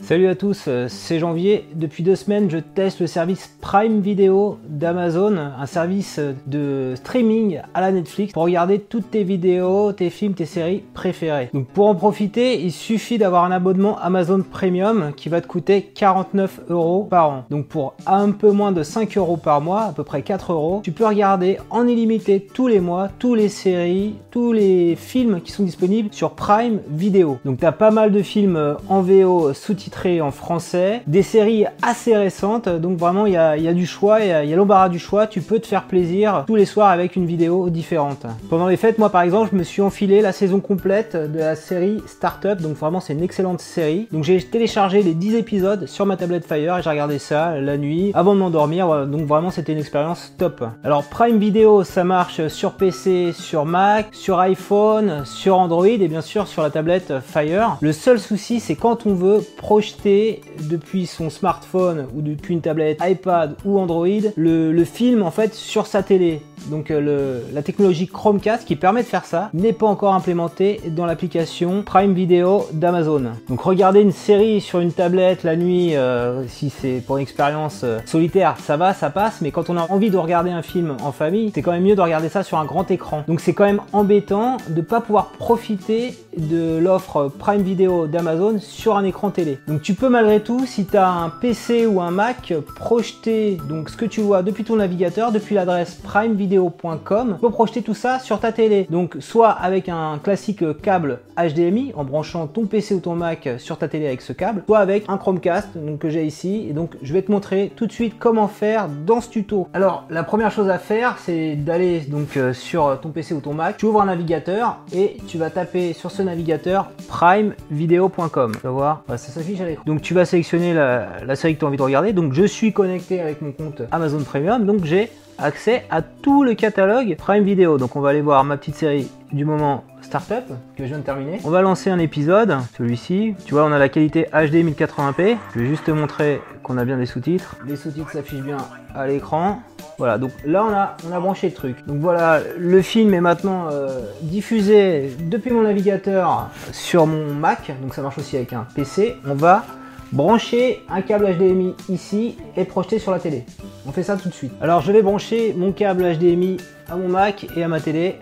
Salut à tous, euh, c'est Janvier. Depuis deux semaines, je teste le service Prime Video d'Amazon, un service de streaming à la Netflix pour regarder toutes tes vidéos, tes films, tes séries préférées. Donc pour en profiter, il suffit d'avoir un abonnement Amazon Premium qui va te coûter 49 euros par an. Donc pour un peu moins de 5 euros par mois, à peu près 4 euros, tu peux regarder en illimité tous les mois, tous les séries, tous les films qui sont disponibles sur Prime Video. Donc tu as pas mal de films en VO sous-titrés en français, des séries assez récentes, donc vraiment il y a, du choix, il y a, l'embarras du choix, tu peux te faire plaisir tous les soirs avec une vidéo différente. Pendant les fêtes, moi par exemple, je me suis enfilé la saison complète de la série Startup, donc vraiment c'est une excellente série. Donc j'ai téléchargé les 10 épisodes sur ma tablette Fire et j'ai regardé ça la nuit avant de m'endormir, donc vraiment c'était une expérience top. Alors Prime Video, ça marche sur PC, sur Mac, sur iPhone, sur Android et bien sûr sur la tablette Fire. Le seul souci c'est quand on veut depuis son smartphone ou depuis une tablette iPad ou Android le, film en fait sur sa télé. Donc euh, la technologie Chromecast qui permet de faire ça n'est pas encore implémentée dans l'application Prime Video d'Amazon. Donc regarder une série sur une tablette la nuit, euh, si c'est pour une expérience euh, solitaire, ça va, ça passe, mais quand on a envie de regarder un film en famille, c'est quand même mieux de regarder ça sur un grand écran. Donc c'est quand même embêtant de pas pouvoir profiter de l'offre Prime Video d'Amazon sur un écran télé. Donc tu peux malgré tout, si tu as un PC ou un Mac, projeter donc ce que tu vois depuis ton navigateur, depuis l'adresse primevideo.com, tu peux projeter tout ça sur ta télé. Donc soit avec un classique câble HDMI en branchant ton PC ou ton Mac sur ta télé avec ce câble, soit avec un Chromecast donc, que j'ai ici. Et donc je vais te montrer tout de suite comment faire dans ce tuto. Alors la première chose à faire, c'est d'aller donc euh, sur ton PC ou ton Mac, tu ouvres un navigateur et tu vas taper sur ce navigateur primevideo.com. Tu vas voir, ça s'affiche Donc tu vas sélectionner la, série que tu as envie de regarder. Donc je suis connecté avec mon compte Amazon Premium, donc j'ai accès à tout le catalogue Prime Video. Donc on va aller voir ma petite série du moment Startup que je viens de terminer. On va lancer un épisode, celui-ci. Tu vois, on a la qualité HD 1080p. Je vais juste te montrer qu'on a bien des sous-titres. Les sous-titres s'affichent bien à l'écran. Voilà, donc là on a, on a branché le truc. Donc voilà, le film est maintenant euh, diffusé depuis mon navigateur sur mon Mac. Donc ça marche aussi avec un PC. On va brancher un câble HDMI ici et projeter sur la télé. On fait ça tout de suite. Alors je vais brancher mon câble HDMI à mon Mac et à ma télé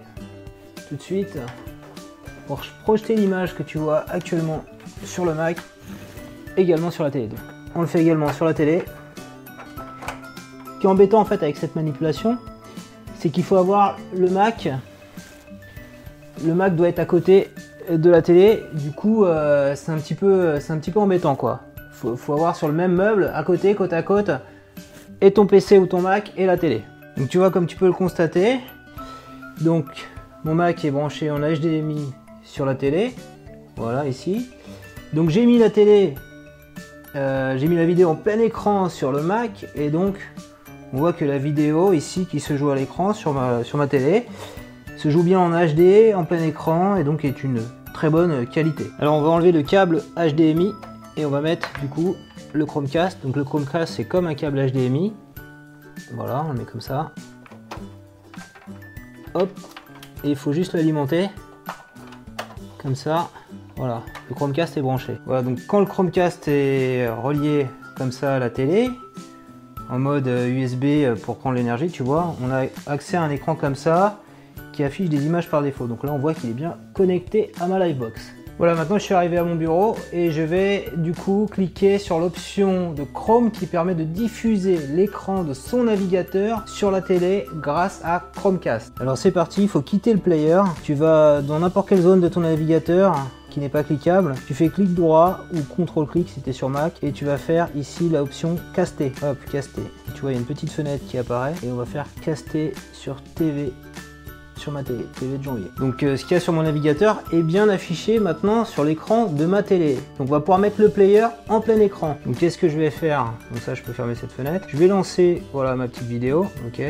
tout de suite pour projeter l'image que tu vois actuellement sur le Mac également sur la télé. Donc on le fait également sur la télé. Embêtant en fait avec cette manipulation, c'est qu'il faut avoir le Mac. Le Mac doit être à côté de la télé, du coup euh, c'est un petit peu c'est un petit peu embêtant quoi faut, faut avoir sur le même meuble, à côté, côte à côte, et ton PC ou ton Mac et la télé. Donc tu vois comme tu peux le constater, donc mon Mac est branché en HDMI sur la télé, voilà ici. Donc j'ai mis la télé, euh, j'ai mis la vidéo en plein écran sur le Mac et donc on voit que la vidéo ici qui se joue à l'écran sur ma, télé se joue bien en HD, en plein écran et donc est une très bonne qualité. Alors on va enlever le câble HDMI et on va mettre du coup le Chromecast. Donc le Chromecast c'est comme un câble HDMI. Voilà, on le met comme ça. Hop, et il faut juste l'alimenter. Comme ça, voilà, le Chromecast est branché. Voilà, donc quand le Chromecast est relié comme ça à la télé, en mode USB euh, euh, pour prendre l'énergie, tu vois, on a accès à un écran comme ça qui affiche des images par défaut. Donc là, on voit qu'il est bien connecté à ma Livebox. Voilà, maintenant je suis arrivé à mon bureau et je vais du coup cliquer sur l'option de Chrome qui permet de diffuser l'écran de son navigateur sur la télé grâce à Chromecast. Alors c'est parti, il faut quitter le player. Tu vas dans n'importe quelle zone de ton navigateur n'est pas cliquable, tu fais clic droit ou contrôle clic si tu es sur Mac et tu vas faire ici l'option caster. Hop, caster. tu vois, il y a une petite fenêtre qui apparaît et on va faire caster sur TV sur ma télé, télé de janvier. Donc euh, ce qu'il y a sur mon navigateur est bien affiché maintenant sur l'écran de ma télé. Donc on va pouvoir mettre le player en plein écran. Donc qu'est-ce que je vais faire? Donc ça je peux fermer cette fenêtre. Je vais lancer voilà ma petite vidéo. Ok.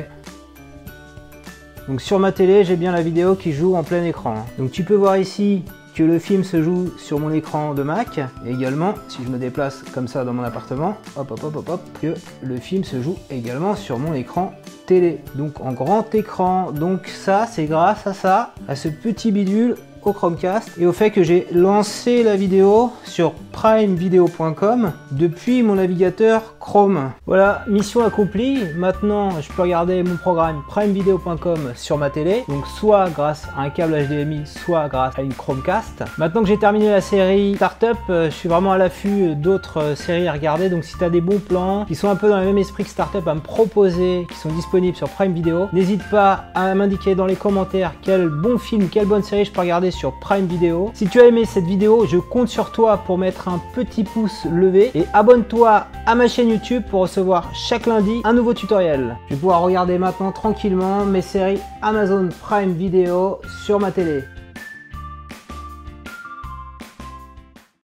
Donc sur ma télé j'ai bien la vidéo qui joue en plein écran. Donc tu peux voir ici que le film se joue sur mon écran de Mac et également si je me déplace comme ça dans mon appartement, hop hop hop hop hop, que le film se joue également sur mon écran télé, donc en grand écran. Donc ça, c'est grâce à ça, à ce petit bidule au Chromecast et au fait que j'ai lancé la vidéo sur primevideo.com depuis mon navigateur Chrome. Voilà, mission accomplie. Maintenant, je peux regarder mon programme primevideo.com sur ma télé, donc soit grâce à un câble HDMI, soit grâce à une Chromecast. Maintenant que j'ai terminé la série Startup, euh, je suis vraiment à l'affût d'autres euh, séries à regarder. Donc si tu as des bons plans qui sont un peu dans le même esprit que Startup à me proposer, qui sont disponibles sur Prime Video, n'hésite pas à m'indiquer dans les commentaires quel bon film, quelle bonne série je peux regarder sur Prime Video. Si tu as aimé cette vidéo, je compte sur toi pour mettre un petit pouce levé et abonne-toi à ma chaîne YouTube pour recevoir chaque lundi un nouveau tutoriel. Je vais pouvoir regarder maintenant tranquillement mes séries Amazon Prime Video sur ma télé.